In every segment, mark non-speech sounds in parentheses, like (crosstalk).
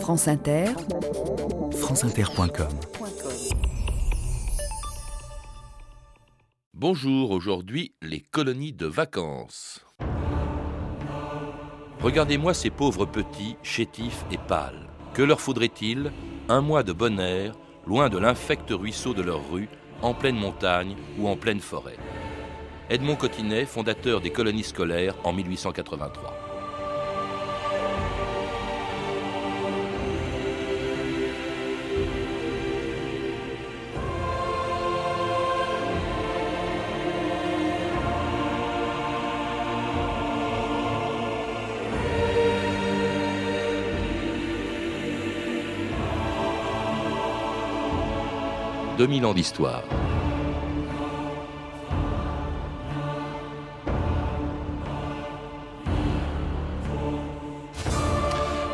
France Inter, franceinter.com Bonjour, aujourd'hui les colonies de vacances. Regardez-moi ces pauvres petits, chétifs et pâles. Que leur faudrait-il? Un mois de bon air, loin de l'infect ruisseau de leur rue, en pleine montagne ou en pleine forêt. Edmond Cotinet, fondateur des colonies scolaires en 1883. 2000 ans d'histoire.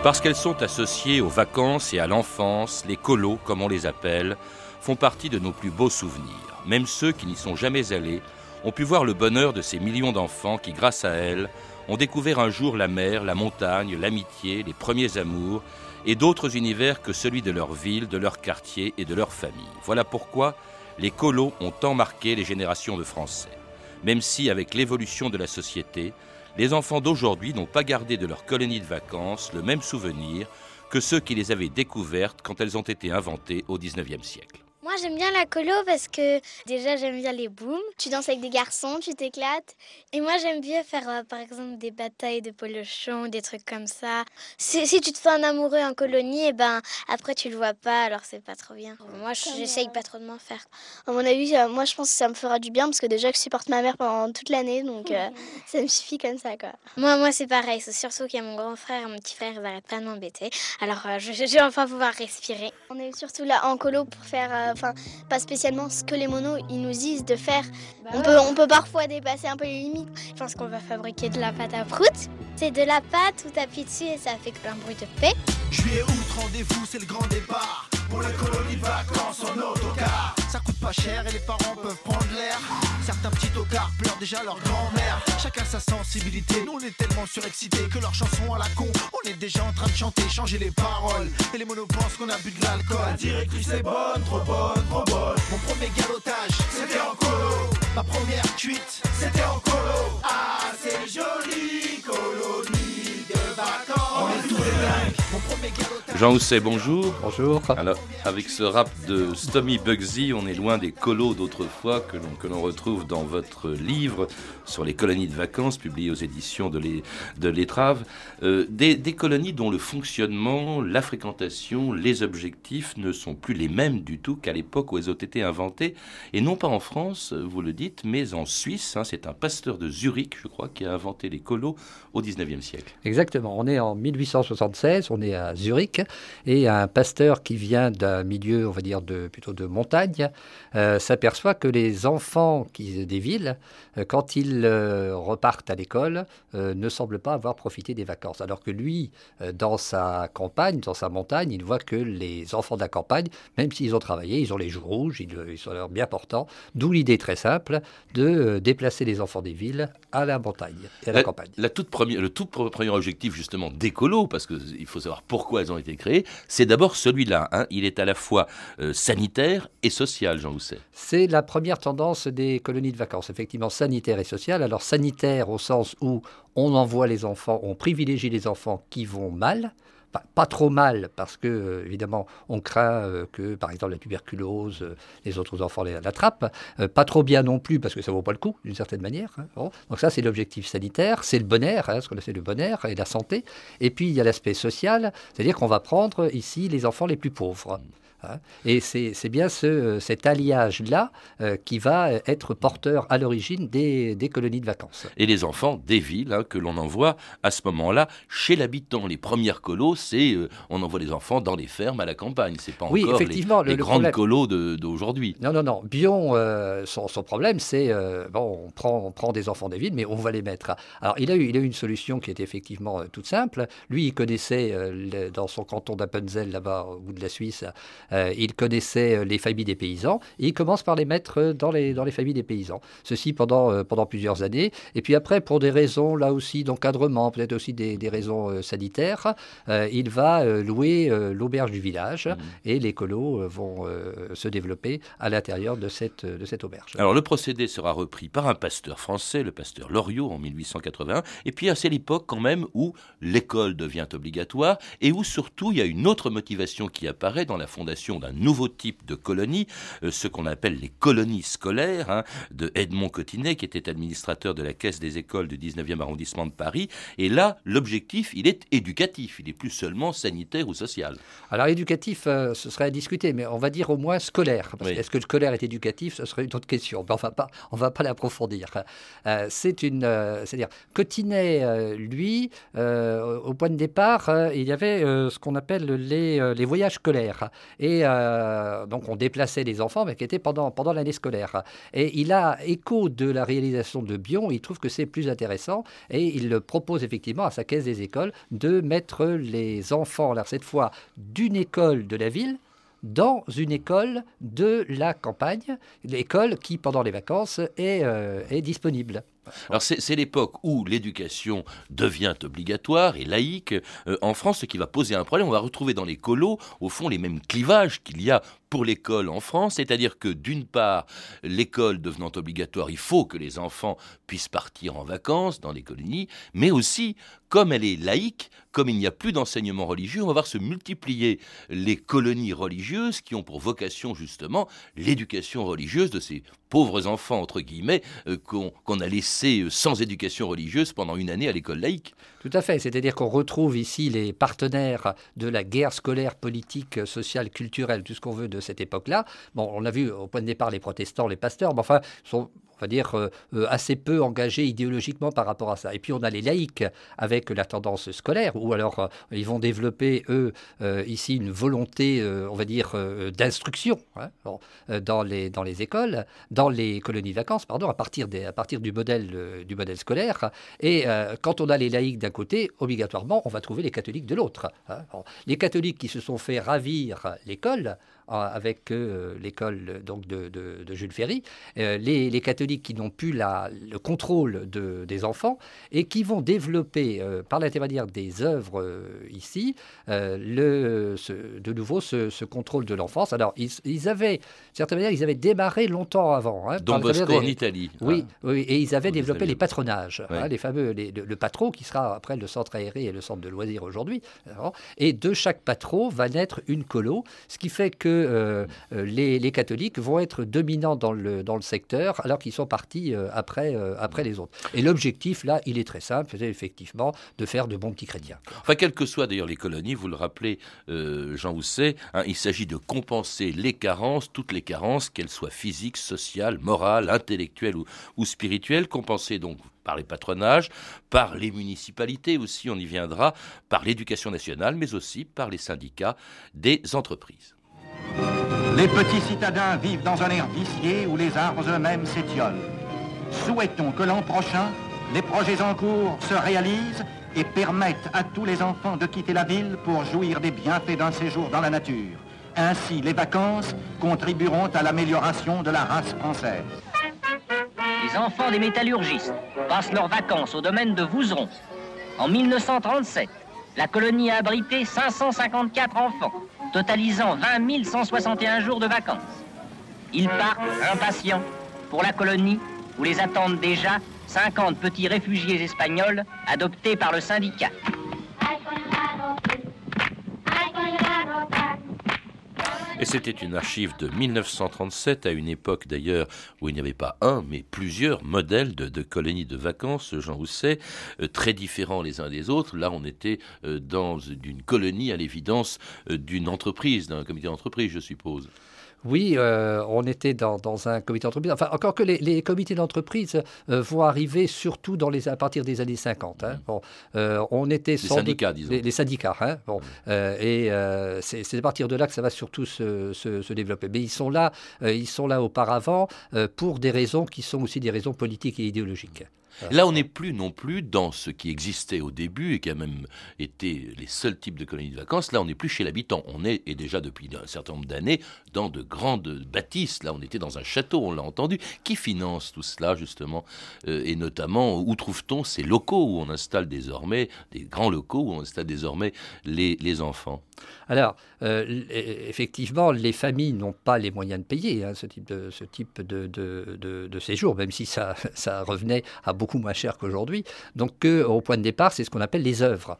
Parce qu'elles sont associées aux vacances et à l'enfance, les colos, comme on les appelle, font partie de nos plus beaux souvenirs. Même ceux qui n'y sont jamais allés ont pu voir le bonheur de ces millions d'enfants qui, grâce à elles, ont découvert un jour la mer, la montagne, l'amitié, les premiers amours et d'autres univers que celui de leur ville, de leur quartier et de leur famille. Voilà pourquoi les colos ont tant marqué les générations de Français. Même si, avec l'évolution de la société, les enfants d'aujourd'hui n'ont pas gardé de leur colonie de vacances le même souvenir que ceux qui les avaient découvertes quand elles ont été inventées au XIXe siècle. Moi, j'aime bien la colo parce que déjà, j'aime bien les booms. Tu danses avec des garçons, tu t'éclates. Et moi, j'aime bien faire, euh, par exemple, des batailles de polochon, des trucs comme ça. Si, si, tu te fais un amoureux en colonie, et eh ben après, tu le vois pas, alors c'est pas trop bien. Moi, j'essaye pas trop de m'en faire. À mon avis, euh, moi, je pense que ça me fera du bien parce que déjà, je supporte ma mère pendant toute l'année, donc euh, (laughs) ça me suffit comme ça, quoi. Moi, moi c'est pareil. C'est surtout qu'il y a mon grand frère et mon petit frère, ils arrêtent pas de m'embêter. Alors, je, je, vais enfin pouvoir respirer. On est surtout là en colo pour faire enfin pas spécialement ce que les monos ils nous disent de faire. Bah on, peut, on peut parfois dépasser un peu les limites. Je pense qu'on va fabriquer de la pâte à prout. C'est de la pâte où t'appuies dessus et ça fait plein de bruit de paix. Juillet, août, rendez-vous, c'est le grand départ. Pour les colonies de vacances en autocar. Ça coûte pas cher et les parents peuvent prendre l'air. Certains petits tocards pleurent déjà leur grand-mère. Chacun sa sensibilité. Nous on est tellement surexcités que leurs chansons à la con. On est déjà en train de chanter, changer les paroles. Et les monos pensent qu'on a bu de l'alcool. La directrice est bonne, trop bonne, trop bonne. Mon premier galotage, c'était en colo. Ma première cuite, c'était en colo. Ah, c'est joli, Jean Housset, bonjour. Bonjour. Alors, avec ce rap de Stomy Bugsy, on est loin des colos d'autrefois que l'on retrouve dans votre livre sur les colonies de vacances, publié aux éditions de l'Étrave. Euh, des, colonies dont le fonctionnement, la fréquentation, les objectifs ne sont plus les mêmes du tout qu'à l'époque où elles ont été inventées. Et non pas en France, vous le dites, mais en Suisse. Hein. C'est un pasteur de Zurich, je crois, qui a inventé les colos au 19e siècle. Exactement. On est en 1876, on est à Zurich et un pasteur qui vient d'un milieu, on va dire, de, plutôt de montagne, euh, s'aperçoit que les enfants qui, des villes, quand ils euh, repartent à l'école, ne semblent pas avoir profité des vacances. Alors que lui, dans sa campagne, dans sa montagne, il voit que les enfants de la campagne, même s'ils ont travaillé, ils ont les joues rouges, ils, sont bien portants. D'où l'idée très simple de déplacer les enfants des villes à la montagne et à la, campagne. La toute première, le tout premier objectif justement d'écolo, parce qu'il faut savoir pourquoi elles ont été créées, c'est d'abord celui-là. Hein. Il est à la fois sanitaire et social, Jean Housset. C'est la première tendance des colonies de vacances, effectivement sanitaire et social. Alors sanitaire au sens où on envoie les enfants, on privilégie les enfants qui vont mal, pas, trop mal parce que euh, évidemment on craint euh, que par exemple la tuberculose, euh, les autres enfants l'attrapent. pas trop bien non plus parce que ça vaut pas le coup d'une certaine manière. Hein. Donc ça c'est l'objectif sanitaire, c'est le bonheur, hein, ce qu'on appelle le bonheur et la santé. Et puis il y a l'aspect social, c'est-à-dire qu'on va prendre ici les enfants les plus pauvres. Hein. Et c'est bien ce, cet alliage-là euh, qui va être porteur à l'origine des, colonies de vacances. Et les enfants des villes hein, que l'on envoie à ce moment-là chez l'habitant. Les premières colos, c'est euh, on envoie les enfants dans les fermes à la campagne. C'est pas oui, encore effectivement, les, grandes colos d'aujourd'hui. Non, non, non. Bion, euh, son, problème, c'est bon, on prend, on prend des enfants des villes, mais on va les mettre. Alors, il a eu, il a eu une solution qui était effectivement toute simple. Lui, il connaissait dans son canton d'Appenzell, là-bas au bout de la Suisse, il connaissait les familles des paysans et il commence par les mettre dans les, dans les familles des paysans. Ceci pendant, pendant plusieurs années. Et puis après, pour des raisons là aussi d'encadrement, peut-être aussi des, des raisons sanitaires, il va louer l'auberge du village mmh. et les colos vont se développer à l'intérieur de cette, de cette auberge. Alors le procédé sera repris par un pasteur français, le pasteur Loriot, en 1881. Et puis c'est l'époque quand même où l'école devient obligatoire et où surtout il y a une autre motivation qui apparaît dans la fondation d'un nouveau type de colonie, euh, ce qu'on appelle les colonies scolaires, hein, de Edmond Cotinet, qui était administrateur de la caisse des écoles du 19e arrondissement de Paris. Et là, l'objectif, il est éducatif, il n'est plus seulement sanitaire ou social. Alors éducatif, euh, ce serait à discuter, mais on va dire au moins scolaire. Est-ce que le scolaire est éducatif? Ce serait une autre question. Mais on va pas, on va pas l'approfondir. Euh, c'est une, c'est-à-dire Cotinet, lui, au point de départ, il y avait ce qu'on appelle les, les, voyages scolaires. Et donc on déplaçait les enfants, mais qui étaient pendant, pendant l'année scolaire. Et il a écho de la réalisation de Bion, il trouve que c'est plus intéressant, et il propose effectivement à sa caisse des écoles de mettre les enfants, alors cette fois, d'une école de la ville, dans une école de la campagne, l'école qui, pendant les vacances, est, est disponible. Alors c'est l'époque où l'éducation devient obligatoire et laïque euh, en France, ce qui va poser un problème. On va retrouver dans les colos, au fond, les mêmes clivages qu'il y a pour l'école en France, c'est-à-dire que d'une part, l'école devenant obligatoire, il faut que les enfants puissent partir en vacances dans les colonies, mais aussi, comme elle est laïque, comme il n'y a plus d'enseignement religieux, on va voir se multiplier les colonies religieuses qui ont pour vocation justement l'éducation religieuse de ces pauvres enfants, entre guillemets, euh, qu'on a laissés euh, sans éducation religieuse pendant une année à l'école laïque. Tout à fait, c'est-à-dire qu'on retrouve ici les partenaires de la guerre scolaire, politique, sociale, culturelle, tout ce qu'on veut de cette époque-là. Bon, on a vu au point de départ les protestants, les pasteurs, mais enfin, sont dire, euh, euh, assez peu engagés idéologiquement par rapport à ça. Et puis on a les laïcs avec la tendance scolaire, ou alors euh, ils vont développer, eux, ici, une volonté, on va dire, d'instruction hein, dans, les, dans les écoles, dans les colonies de vacances, pardon, à partir, des, à partir du, modèle, du modèle scolaire. Et quand on a les laïcs d'un côté, obligatoirement, on va trouver les catholiques de l'autre. Hein. les catholiques qui se sont fait ravir l'école, avec l'école donc de, Jules Ferry, euh, les, catholiques qui n'ont plus la, le contrôle de, des enfants et qui vont développer euh, par l'intermédiaire des œuvres ici le, de nouveau ce, contrôle de l'enfance. Alors ils, avaient, de certaine manière, ils avaient démarré longtemps avant. Hein, Don Bosco en Italie. Oui, oui, et ils avaient développé les patronages, hein, les fameux, le, patro qui sera après le centre aéré et le centre de loisirs aujourd'hui. Et de chaque patro va naître une colo, ce qui fait que euh, euh, les, catholiques vont être dominants dans le, dans le secteur alors qu'ils sont partis euh, après, après les autres. Et l'objectif, là, il est très simple, c'est effectivement de faire de bons petits chrétiens. Enfin, quelles que soient d'ailleurs les colonies, vous le rappelez, Jean Housset, hein, il s'agit de compenser les carences, toutes les carences, qu'elles soient physiques, sociales, morales, intellectuelles ou, spirituelles, compenser donc par les patronages, par les municipalités aussi, on y viendra, par l'éducation nationale, mais aussi par les syndicats des entreprises. Les petits citadins vivent dans un air vicié où les arbres eux-mêmes s'étiolent. Souhaitons que l'an prochain, les projets en cours se réalisent et permettent à tous les enfants de quitter la ville pour jouir des bienfaits d'un séjour dans la nature. Ainsi, les vacances contribueront à l'amélioration de la race française. Les enfants des métallurgistes passent leurs vacances au domaine de Vouzeron. En 1937, la colonie a abrité 554 enfants totalisant 20 161 jours de vacances. Ils partent impatients pour la colonie où les attendent déjà 50 petits réfugiés espagnols adoptés par le syndicat. Et c'était une archive de 1937, à une époque d'ailleurs où il n'y avait pas un, mais plusieurs modèles de, colonies de vacances, Jean Rousset, euh, très différents les uns des autres. Là, on était euh, dans une colonie, à l'évidence, euh, d'une entreprise, d'un comité d'entreprise, je suppose. Oui, euh, on était dans, un comité d'entreprise. Enfin, encore que les, comités d'entreprise euh, vont arriver surtout dans les, à partir des années 50. Hein. Bon, euh, on était les syndicats, disons. Les, syndicats. Hein. Bon, et c'est à partir de là que ça va surtout se, se, développer. Mais ils sont là, ils sont là auparavant pour des raisons qui sont aussi des raisons politiques et idéologiques. Là, on n'est plus non plus dans ce qui existait au début et qui a même été les seuls types de colonies de vacances. Là, on n'est plus chez l'habitant. On est, et déjà depuis un certain nombre d'années, dans de grandes bâtisses. Là, on était dans un château, on l'a entendu. Qui finance tout cela, justement euh, Et notamment, où trouve-t-on ces locaux où on installe désormais, des grands locaux où on installe désormais les, enfants? Alors, euh, effectivement, les familles n'ont pas les moyens de payer hein, ce type, de, séjour, même si ça, (laughs) ça, revenait à beaucoup moins cher qu'aujourd'hui. Donc, au point de départ, c'est ce qu'on appelle les œuvres.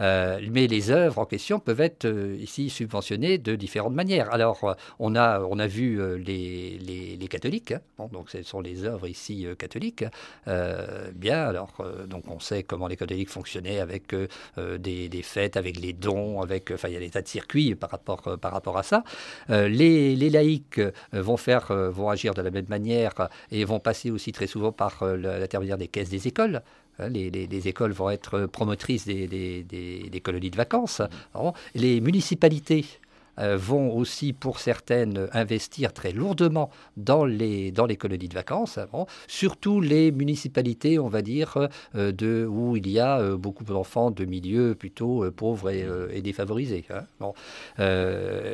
Euh, mais les œuvres en question peuvent être euh, ici subventionnées de différentes manières. Alors, on a, on a vu les, les, catholiques, hein. donc ce sont les œuvres ici catholiques. bien, alors, donc on sait comment les catholiques fonctionnaient avec des, des fêtes, avec les dons, avec enfin, il y a des tas de circuits par rapport, euh, par rapport à ça. Euh, les, laïcs euh, vont, faire, vont agir de la même manière et vont passer aussi très souvent par l'intermédiaire des caisses des écoles. Hein, les, écoles vont être promotrices des, des colonies de vacances. Les municipalités euh, vont aussi, pour certaines, investir très lourdement dans les, dans les colonies de vacances, surtout les municipalités, on va dire, euh, de, où il y a euh, beaucoup d'enfants de milieux plutôt pauvres et, défavorisés. Hein,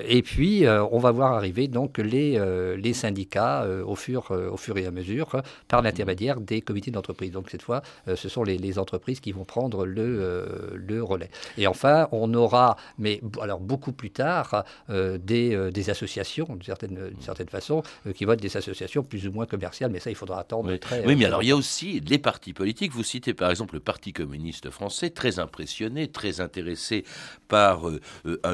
et puis, on va voir arriver donc les, les syndicats au, fur, au fur et à mesure par l'intermédiaire des comités d'entreprise. Donc, cette fois, ce sont les, les, entreprises qui vont prendre le, le relais. Et enfin, on aura, mais alors beaucoup plus tard, euh, des, euh, des, associations, d'une certaine, certaine façon, euh, qui vont être des associations plus ou moins commerciales, mais ça, il faudra attendre oui. très. Oui, mais alors il y a aussi les partis politiques. Vous citez par exemple le Parti communiste français, très impressionné, très intéressé par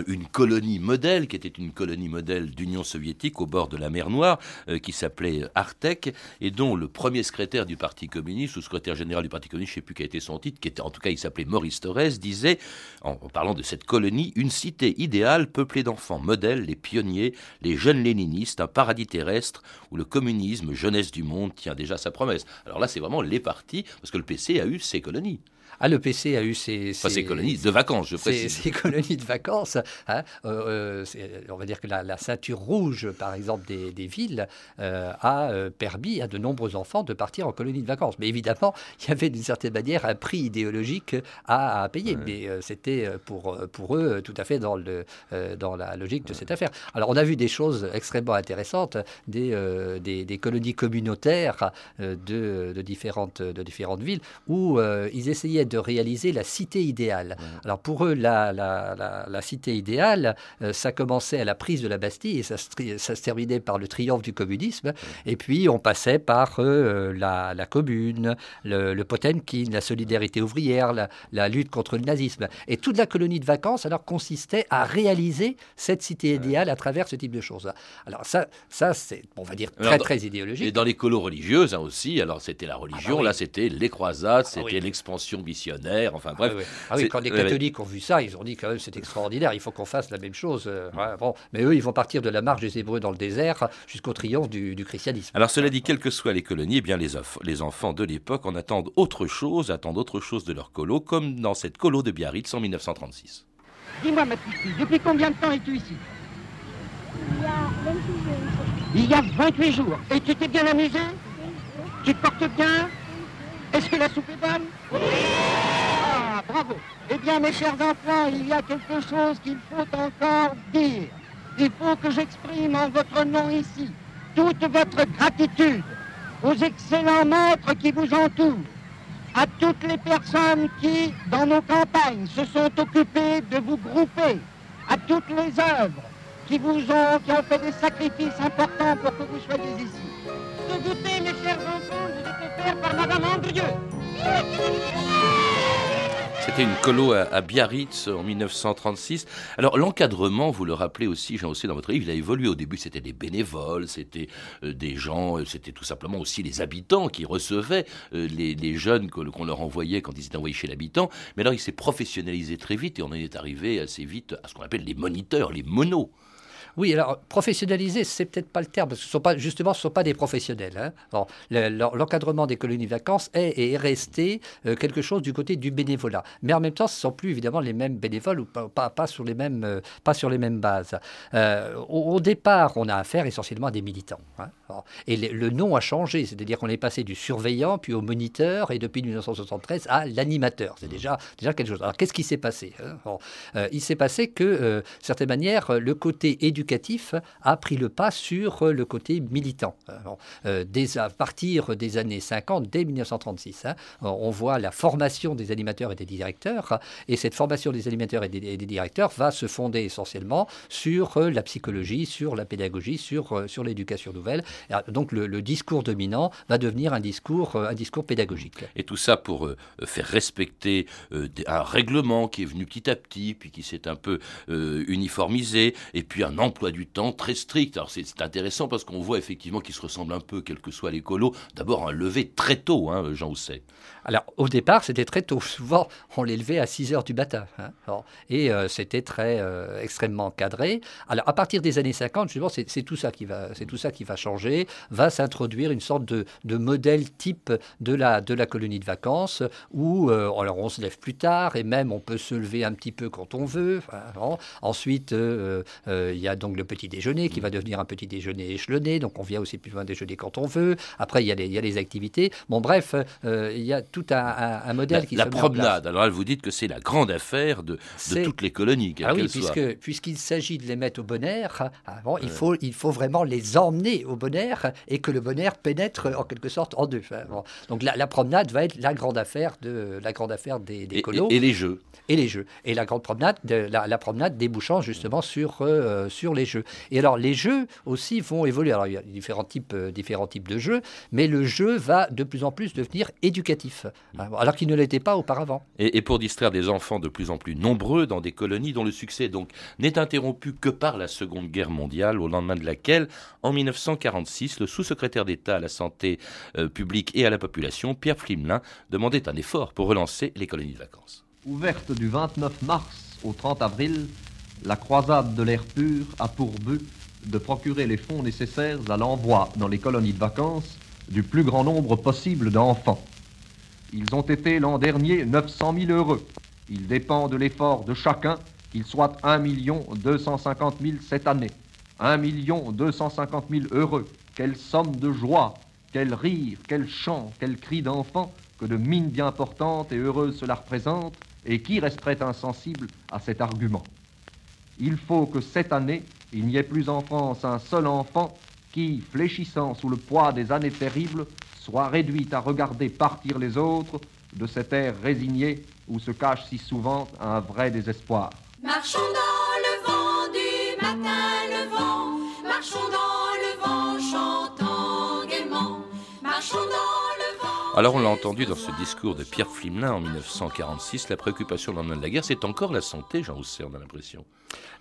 une colonie modèle, qui était une colonie modèle d'Union soviétique au bord de la mer Noire, qui s'appelait Artek, et dont le premier secrétaire du Parti communiste, ou secrétaire général du Parti communiste, je ne sais plus quel était son titre, qui était en tout cas, il s'appelait Maurice Thorez, disait, en, en parlant de cette colonie, une cité idéale peuplée d'enfants modèles, les pionniers, les jeunes léninistes, un paradis terrestre où le communisme, jeunesse du monde, tient déjà sa promesse. Alors là, c'est vraiment les partis, parce que le PC a eu ses colonies. Ah, le PC a eu ses, colonies de vacances, je précise. Ses, (laughs) colonies de vacances. Hein. Euh, euh, on va dire que la, ceinture rouge, par exemple, des, villes, euh, a permis à de nombreux enfants de partir en colonie de vacances. Mais évidemment, il y avait d'une certaine manière un prix idéologique à, payer. Mais c'était pour, pour eux tout à fait dans, le, dans la logique de cette affaire. Alors, on a vu des choses extrêmement intéressantes, des, des, colonies communautaires de, de, différentes, de différentes villes où ils essayaient de réaliser la cité idéale. Alors pour eux, la, la, cité idéale, euh, ça commençait à la prise de la Bastille et ça, ça se terminait par le triomphe du communisme. Et puis on passait par euh, la, commune, le, le, Potemkin, la solidarité ouvrière, la, lutte contre le nazisme. Et toute la colonie de vacances alors consistait à réaliser cette cité idéale à travers ce type de choses. Alors ça, ça c'est, on va dire, très très idéologique. Et dans les colos religieuses hein, aussi, alors c'était la religion, ah bah là c'était les croisades, ah c'était l'expansion missionnaire, enfin bref. Ah oui, ah quand les catholiques ont vu ça, ils ont dit quand même c'est extraordinaire, il faut qu'on fasse la même chose. Euh, bon. Mais eux, ils vont partir de la marche des Hébreux dans le désert jusqu'au triomphe du, christianisme. Alors cela dit, quelles que soient les colonies, eh bien les, les enfants de l'époque en attendent autre chose, attendent autre chose de leur colo, comme dans cette colo de Biarritz en 1936. Dis-moi ma petite fille, depuis combien de temps es-tu ici? Il y a 28 jours. Il y a 28 jours. Et tu t'es bien amusé? Tu te portes bien? Est-ce que la soupe est bonne? Ah, Eh bien, mes chers enfants, il y a quelque chose qu'il faut encore dire. Il faut que j'exprime en votre nom ici toute votre gratitude aux excellents maîtres qui vous entourent, à toutes les personnes qui, dans nos campagnes, se sont occupées de vous grouper, à toutes les œuvres qui vous ont, qui ont fait des sacrifices importants pour que vous soyez ici. Ce goûter, mes chers enfants, vous êtes offerts par Madame Andrieux. C'était une colo à, Biarritz en 1936. Alors l'encadrement, vous le rappelez aussi, Jean aussi dans votre livre, il a évolué. Au début, c'était des bénévoles, c'était euh, des gens, euh, c'était tout simplement aussi les habitants qui recevaient euh, les, jeunes qu'on leur envoyait quand ils étaient envoyés chez l'habitant. Mais alors il s'est professionnalisé très vite et on en est arrivé assez vite à ce qu'on appelle les moniteurs, les monos. Oui, alors professionnaliser, c'est peut-être pas le terme, parce que ce justement, ce ne sont pas des professionnels. Hein. L'encadrement des colonies de vacances est et est resté euh, quelque chose du côté du bénévolat. Mais en même temps, ce ne sont plus évidemment les mêmes bénévoles ou pas, pas, sur, les mêmes, euh, sur les mêmes bases. Euh, au, départ, on a affaire essentiellement à des militants. Hein. Et le, nom a changé, c'est-à-dire qu'on est passé du surveillant, puis au moniteur, et depuis 1973 à l'animateur. C'est déjà, déjà quelque chose. Alors qu'est-ce qui s'est passé hein? Il s'est passé que, de certaine manière, le côté éducatif a pris le pas sur le côté militant. dès à partir des années 50, dès 1936, hein, on voit la formation des animateurs et des directeurs, et cette formation des animateurs et des, directeurs va se fonder essentiellement sur euh, la psychologie, sur la pédagogie, sur, euh, sur l'éducation nouvelle. Donc le, discours dominant va devenir un discours, euh, un discours pédagogique. Et tout ça pour faire respecter un règlement qui est venu petit à petit, puis qui s'est un peu uniformisé, et puis un emploi du temps très strict. Alors c'est intéressant parce qu'on voit effectivement qu'ils se ressemblent un peu, quel que soit l'écolo. D'abord un lever très tôt, hein, Jean Housset. Alors au départ c'était très tôt. Souvent on les levait à 6 heures du matin. Hein. et euh, c'était très euh, extrêmement cadré. Alors à partir des années 50, justement, c'est tout ça qui va, c'est tout ça qui va changer. Va s'introduire une sorte de, de, modèle type de la de la colonie de vacances où euh, alors on se lève plus tard et même on peut se lever un petit peu quand on veut. Ensuite, il y a donc le petit déjeuner qui va devenir un petit déjeuner échelonné. Donc on vient aussi plus loin déjeuner quand on veut. Après, il y a les, il y a les activités. Bon, bref, il y a tout un, un, modèle qui la se promenade. Alors là, vous dites que c'est la grande affaire de, de toutes les colonies. Ah oui, puisque, puisqu'il s'agit de les mettre au bon air, avant, il, faut, il faut vraiment les emmener au bon air et que le bon air pénètre en quelque sorte en deux. Donc la, promenade va être la grande affaire, de, la grande affaire des, des et, et, les jeux. Et les jeux. Et la grande promenade, de, la, promenade débouchant justement sur, euh, sur les jeux. Et alors les jeux aussi vont évoluer. Alors il y a différents types, euh, différents types de jeux, mais le jeu va de plus en plus devenir éducatif, alors qu'il ne l'était pas auparavant. Et, et pour distraire des enfants de plus en plus nombreux dans des colonies dont le succès donc n'est interrompu que par la Seconde Guerre mondiale, au lendemain de laquelle, en 1946, le sous-secrétaire d'État à la santé euh, publique et à la population, Pierre Flimelin, demandait un effort pour relancer les colonies de vacances. Ouverte du 29 mars au 30 avril, la croisade de l'air pur a pour but de procurer les fonds nécessaires à l'envoi dans les colonies de vacances du plus grand nombre possible d'enfants. Ils ont été l'an dernier 900 000 heureux. Il dépend de l'effort de chacun, qu'il soit 1 250 000 cette année. 1 250 000 heureux. Quelle somme de joie, quel rire, quel chant, quel cri d'enfant que de mine bien portante et heureuse cela représente, et qui resterait insensible à cet argument Il faut que cette année, il n'y ait plus en France un seul enfant qui, fléchissant sous le poids des années terribles, soit réduit à regarder partir les autres de cet air résigné où se cache si souvent un vrai désespoir. Marchons dans le vent du matin, Alors on l'a entendu dans ce discours de Pierre Flimelin en 1946, la préoccupation au lendemain de la guerre, c'est encore la santé, Jean Rousset, on a l'impression.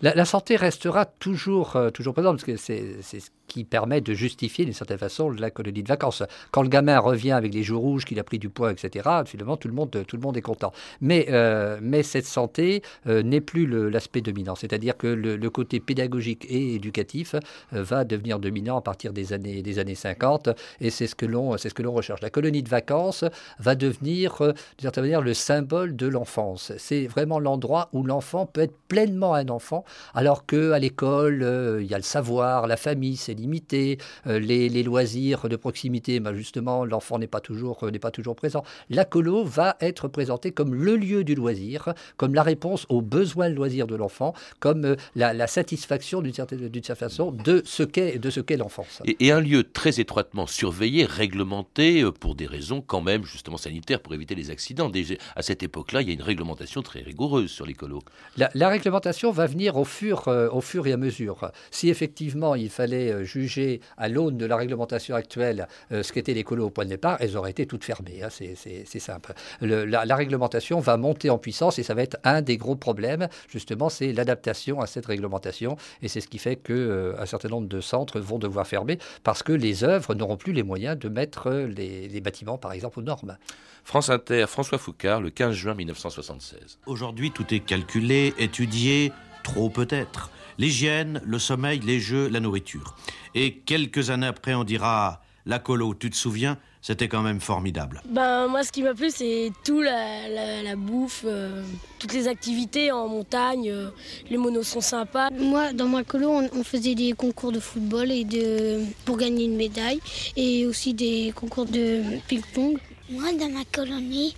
La, santé restera toujours, euh, toujours présente, parce que c'est ce qui permet de justifier d'une certaine façon la colonie de vacances. Quand le gamin revient avec les joues rouges, qu'il a pris du poids, etc., finalement, tout le monde, tout le monde est content. Mais, euh, mais cette santé euh, n'est plus l'aspect dominant. C'est-à-dire que le, côté pédagogique et éducatif va devenir dominant à partir des années, des années 50, et c'est ce que l'on recherche. La colonie de vacances va devenir, d'une certaine manière, le symbole de l'enfance. C'est vraiment l'endroit où l'enfant peut être pleinement un enfant alors qu'à l'école, euh, il y a le savoir, la famille, c'est limité, euh, les, loisirs de proximité, ben justement, l'enfant n'est pas, toujours, euh, n'est pas toujours présent. La colo va être présentée comme le lieu du loisir, comme la réponse aux besoins de loisir de l'enfant, comme la, satisfaction d'une certaine, d'une certaine façon de ce qu'est, de ce qu'est l'enfance. Et, et, un lieu très étroitement surveillé, réglementé, pour des raisons quand même justement sanitaires, pour éviter les accidents. À cette époque-là, il y a une réglementation très rigoureuse sur les colos. La, la réglementation va venir au fur, euh, au fur et à mesure. Si effectivement il fallait euh, juger à l'aune de la réglementation actuelle euh, ce qu'étaient les colos au point de départ, elles auraient été toutes fermées. Hein, c'est simple. la, réglementation va monter en puissance et ça va être un des gros problèmes, justement, c'est l'adaptation à cette réglementation. Et c'est ce qui fait qu'un certain nombre de centres vont devoir fermer parce que les œuvres n'auront plus les moyens de mettre les, les bâtiments, par exemple, aux normes. France Inter, François Foucard, le 15 juin 1976. Aujourd'hui, tout est calculé, étudié, trop peut-être. L'hygiène, le sommeil, les jeux, la nourriture. Et quelques années après, on dira la colo, tu te souviens c'était quand même formidable. Ben, moi, ce qui m'a plu, c'est tout la, la, bouffe, euh, toutes les activités en montagne. euh, les monos sont sympas. Moi, dans ma colo, on, on faisait des concours de football et de, pour gagner une médaille et aussi des concours de ping-pong. Moi, dans ma colonie,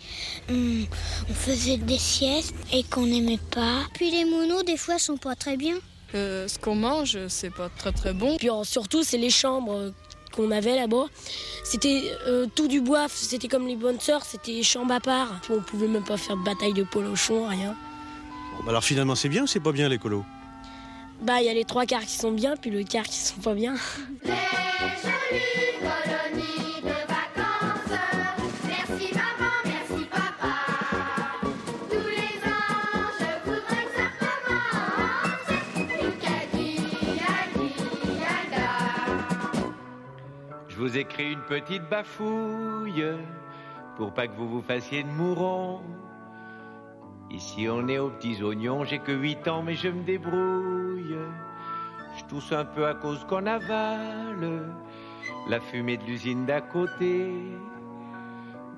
on, on faisait des siestes et qu'on n'aimait pas. Puis les monos, des fois, sont pas très bien. Euh, ce qu'on mange, c'est pas très très bon. Puis surtout, c'est les chambres euh, qu'on avait là-bas. C'était euh, tout du bois, c'était comme les bonnes sœurs, c'était chambre à part. Puis on pouvait même pas faire de bataille de polochon, rien. Bon, bah alors finalement, c'est bien ou c'est pas bien l'écolo Bah, il y a les trois quarts qui sont bien, puis le quart qui sont pas bien. (laughs) vous écris une petite bafouille pour pas que vous vous fassiez de mourons. Ici on est aux petits oignons, j'ai que 8 ans mais je me débrouille. Je tousse un peu à cause qu'on avale la fumée de l'usine d'à côté.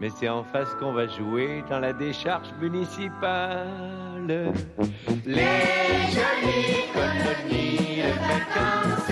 Mais c'est en face qu'on va jouer dans la décharge municipale. Les jolies colonies de vacances.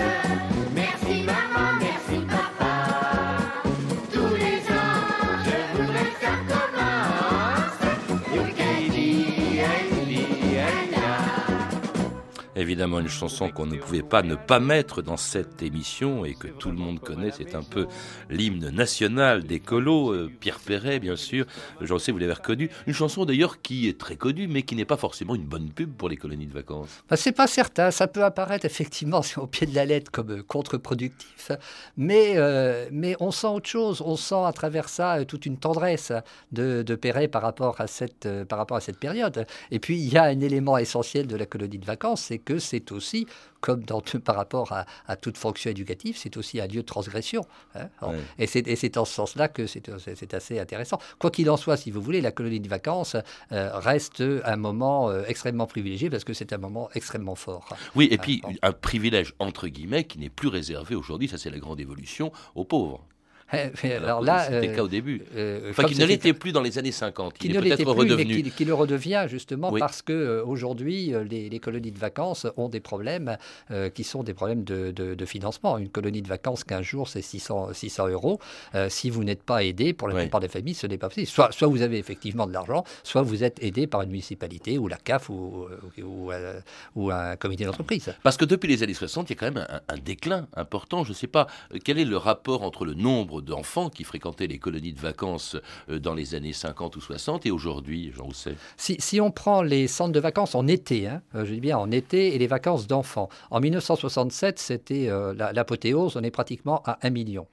Évidemment, une chanson qu'on ne pouvait pas ne pas mettre dans cette émission et que tout le monde connaît. C'est un peu l'hymne national des colos. euh, Pierre Perret, bien sûr. Je sais, vous l'avez reconnu. Une chanson d'ailleurs qui est très connue, mais qui n'est pas forcément une bonne pub pour les colonies de vacances. Ben, c'est pas certain, ça peut apparaître effectivement (laughs) au pied de la lettre comme euh, contre-productif, mais, euh, mais on sent autre chose, on sent à travers ça toute une tendresse de, de Perret par rapport, à cette, par rapport à cette période. Et puis il y a un élément essentiel de la colonie de vacances, c'est que c'est aussi, comme dans, par rapport à, à toute fonction éducative, c'est aussi un lieu de transgression. hein. Ouais. Et c'est en ce sens-là que c'est assez intéressant. Quoi qu'il en soit, si vous voulez, la colonie de vacances euh, reste un moment euh, extrêmement privilégié parce que c'est un moment extrêmement fort. Oui, et Ah, puis bon. un privilège, entre guillemets, qui n'est plus réservé aujourd'hui, ça c'est la grande évolution, aux pauvres. Eh, mais Alors là, c'était le euh, cas au début. euh, Enfin, qui ne l'était plus dans les années 50, qui qui est ne l'était peut-être plus, mais redevenu. qui, qui le redevient justement Oui. parce que euh, aujourd'hui euh, les, les colonies de vacances ont des problèmes euh, qui sont des problèmes de, de- de financement. Une colonie de vacances 15 jours c'est 600, 600 euros. Euh, si vous n'êtes pas aidé, pour la Oui. plupart des familles, ce n'est pas possible. Soit, soit vous avez effectivement de l'argent, soit vous êtes aidé par une municipalité ou la CAF ou, ou, ou, euh, ou un comité d'entreprise. Parce que depuis les années 60, il y a quand même un, un déclin important. Je ne sais pas euh, quel est le rapport entre le nombre d'enfants qui fréquentaient les colonies de vacances euh, dans les années 50 ou 60 et aujourd'hui, Jean Rousset? Si, si on prend les centres de vacances en été, hein, euh, je dis bien en été, et les vacances d'enfants, en 1967, c'était euh, la- l'apothéose, on est pratiquement à 1 million.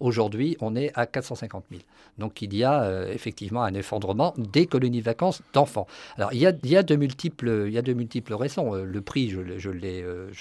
Aujourd'hui, on est à 450 000. Donc il y a effectivement un effondrement des colonies de vacances d'enfants. Alors il y a, il y a de multiples, il y a de multiples raisons. Le prix, je, je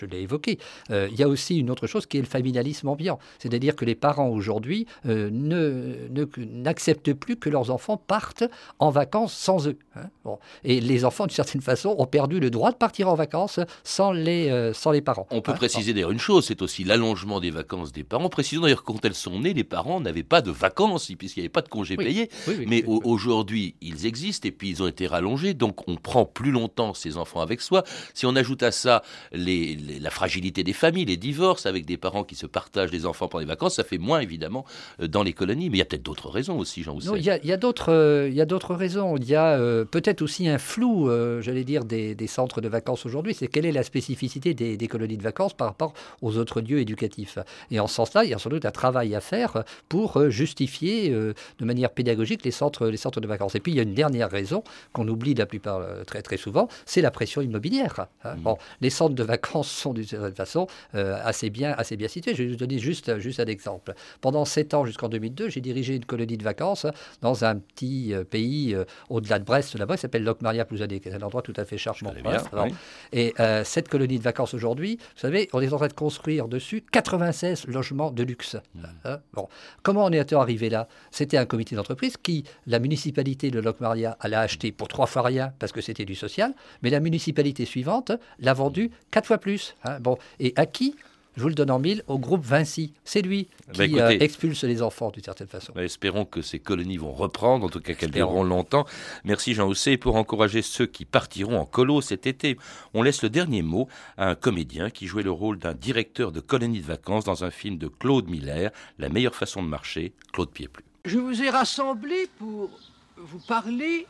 l'ai évoqué. Il y a aussi une autre chose qui est le familialisme ambiant. C'est-à-dire que les parents aujourd'hui euh, ne- ne- n'acceptent plus que leurs enfants partent en vacances sans eux. hein. Bon. Et les enfants, d'une certaine façon, ont perdu le droit de partir en vacances sans les, euh, sans les parents. On peut hein. préciser d'ailleurs une chose, c'est aussi l'allongement des vacances des parents. Précisons d'ailleurs que quand elles sont nées, les parents n'avaient pas de vacances, puisqu'il n'y avait pas de congés Oui. payés. Oui, oui, Mais aujourd'hui, ils existent et puis ils ont été rallongés, donc on prend plus longtemps ces enfants avec soi. Si on ajoute à ça les- les- la fragilité des familles, les divorces avec des parents qui se partagent les enfants pendant les vacances, ça fait moins évidemment euh, dans les colonies. Mais il y a peut-être d'autres raisons aussi, Jean Housset. Non, il y a, il y a d'autres, euh, il y a d'autres raisons. Il y a euh, peut-être aussi un flou, euh, j'allais dire, des, des centres de vacances aujourd'hui. C'est quelle est la spécificité des, des colonies de vacances par rapport aux autres lieux éducatifs? Et en ce sens-là, il y a sans doute un travail à faire pour justifier euh, de manière pédagogique les centres, les centres de vacances. Et puis il y a une dernière raison qu'on oublie la plupart très très souvent, c'est la pression immobilière. hein. Bon, les centres de vacances sont d'une certaine façon assez bien, assez bien situés. Je vais vous donner juste, juste un exemple. Pendant pendant sept ans jusqu'en 2002, j'ai dirigé une colonie de vacances hein, dans un petit euh, pays euh, au-delà de Brest, là-bas, qui s'appelle Locmaria Plouzadé, qui est un endroit tout à fait charmant. bien, oui. Et euh, cette colonie de vacances aujourd'hui, vous savez, on est en train de construire dessus 96 logements de luxe. Hein, bon. Comment on est arrivé là? C'était un comité d'entreprise qui, la municipalité de Locmaria, l'a acheté pour trois fois rien parce que c'était du social, mais la municipalité suivante l'a vendu quatre fois plus. hein. Bon. Et à qui je vous le donne en mille, au groupe Vinci. C'est lui qui Bah, écoutez- euh, expulse les enfants d'une certaine façon. Bah, espérons que ces colonies vont reprendre, en tout cas qu'elles dureront longtemps. Merci Jean Housset. Et pour encourager ceux qui partiront en colo cet été, on laisse le dernier mot à un comédien qui jouait le rôle d'un directeur de colonie de vacances dans un film de Claude Miller, La meilleure façon de marcher, Claude Pieplu. Je vous ai rassemblés pour vous parler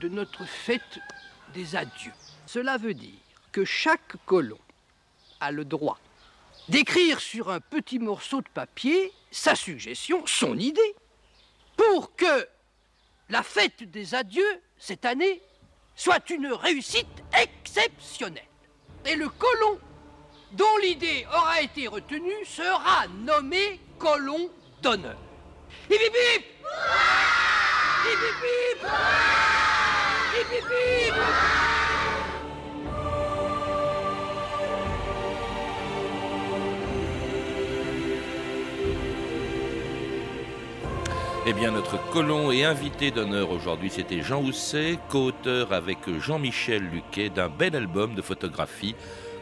de notre fête des adieux. Cela veut dire que chaque colon le droit d'écrire sur un petit morceau de papier sa suggestion, son idée, pour que la fête des adieux cette année soit une réussite exceptionnelle. Et le colon dont l'idée aura été retenue sera nommé colon d'honneur. Eh bien, notre colon et invité d'honneur aujourd'hui, c'était Jean Housset, co-auteur avec Jean-Michel Luquet d'un bel album de photographie,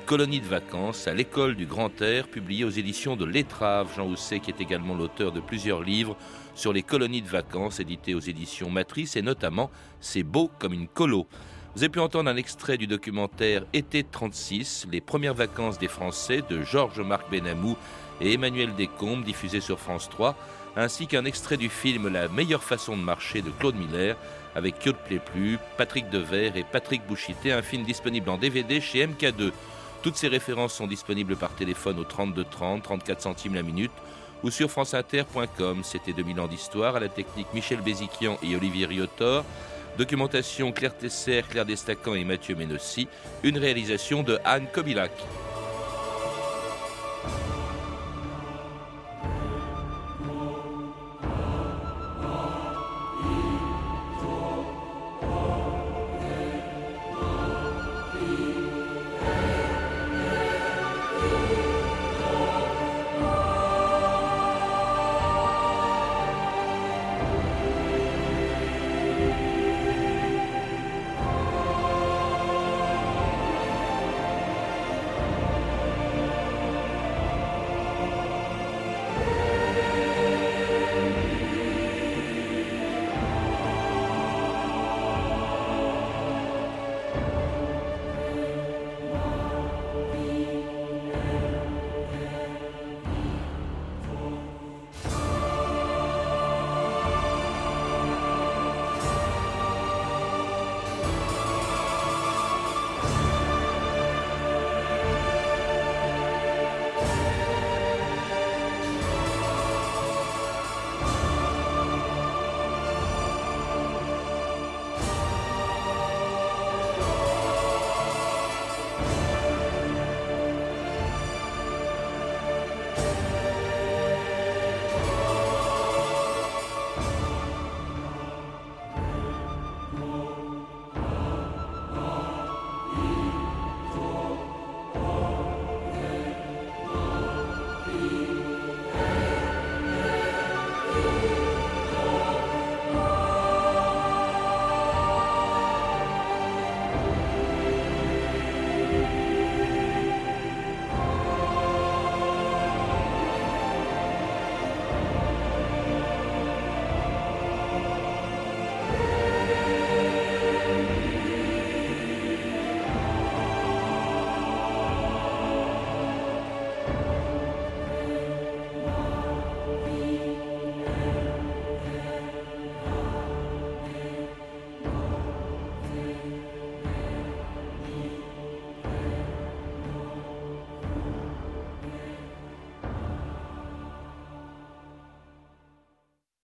Colonie de vacances à l'école du Grand Air, publié aux éditions de l'Étrave. Jean Housset, qui est également l'auteur de plusieurs livres sur les colonies de vacances, édités aux éditions Matrice, et notamment C'est beau comme une colo. Vous avez pu entendre un extrait du documentaire Été 36, les premières vacances des Français de Georges-Marc Benamou et Emmanuel Descombes, diffusé sur France 3, ainsi qu'un extrait du film La meilleure façon de marcher de Claude Miller, avec Claude Pléplu, Patrick Devers et Patrick Bouchité, un film disponible en DVD chez MK2. Toutes ces références sont disponibles par téléphone au 32 30, 34 centimes la minute, ou sur franceinter.com. C'était 2000 ans d'histoire, à la technique Michel Béziquian et Olivier Riotor. Documentation Claire Tesser, Claire Destacan et Mathieu Ménossi. Une réalisation de Anne Kobilac.